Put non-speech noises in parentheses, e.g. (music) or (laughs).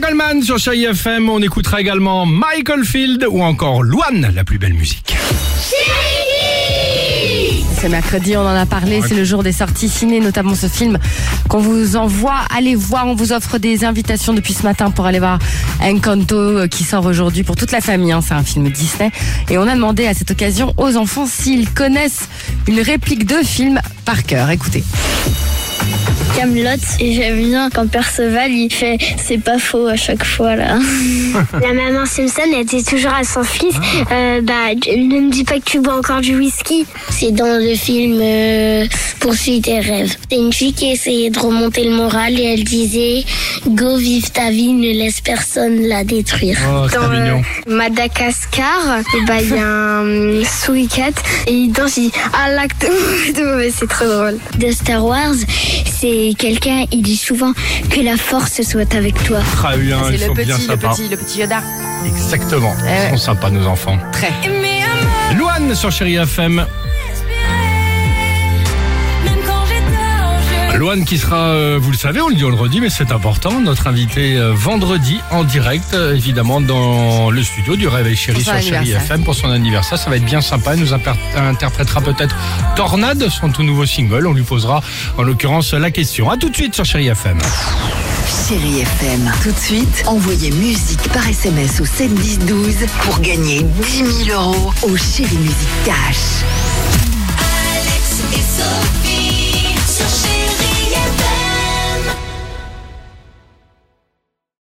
Goldman sur Chérie FM. On écoutera également Michael Field ou encore Luan, la plus belle musique. C'est mercredi, on en a parlé, c'est le jour des sorties ciné, notamment ce film qu'on vous envoie. Allez voir, on vous offre des invitations depuis ce matin pour aller voir Encanto euh, qui sort aujourd'hui pour toute la famille. hein. C'est un film Disney. Et on a demandé à cette occasion aux enfants s'ils connaissent une réplique de film par cœur. Écoutez. Camelot et j'aime bien quand Perceval il fait c'est pas faux à chaque fois là. (laughs) La maman Simpson elle dit toujours à son fils euh, bah ne me dis pas que tu bois encore du whisky. C'est dans le film euh, Poursuis tes rêves. C'est une fille qui essayait de remonter le moral et elle disait Go vive ta vie, ne laisse personne la détruire. Oh, c'est Dans mignon. euh, Madagascar, et bah il y a un euh, souricat et il danse, il dit ah l'acte (laughs) c'est trop drôle. De Star Wars, c'est quelqu'un, il dit souvent que la force soit avec toi. Très bien, C'est ils le sont bien petit, le sympas. petit, le petit Yoda. Exactement. Eh ouais. Ils sont sympas, nos enfants. Très. Luan sur Chérie FM. Luan qui sera, euh, vous le savez, on le dit, on le redit, mais c'est important, notre invité euh, vendredi en direct, euh, évidemment, dans le studio du Réveil Chéri sur Chérie anniversaire. FM pour son anniversaire. Ça va être bien sympa. Il nous interprétera peut-être Tornade, son tout nouveau single. On lui posera, en l'occurrence, la question. À tout de suite sur Chérie FM. Chérie FM. Tout de suite, envoyez musique par SMS au 7 10 12 pour gagner 10 000 euros au Chérie Musique Cash.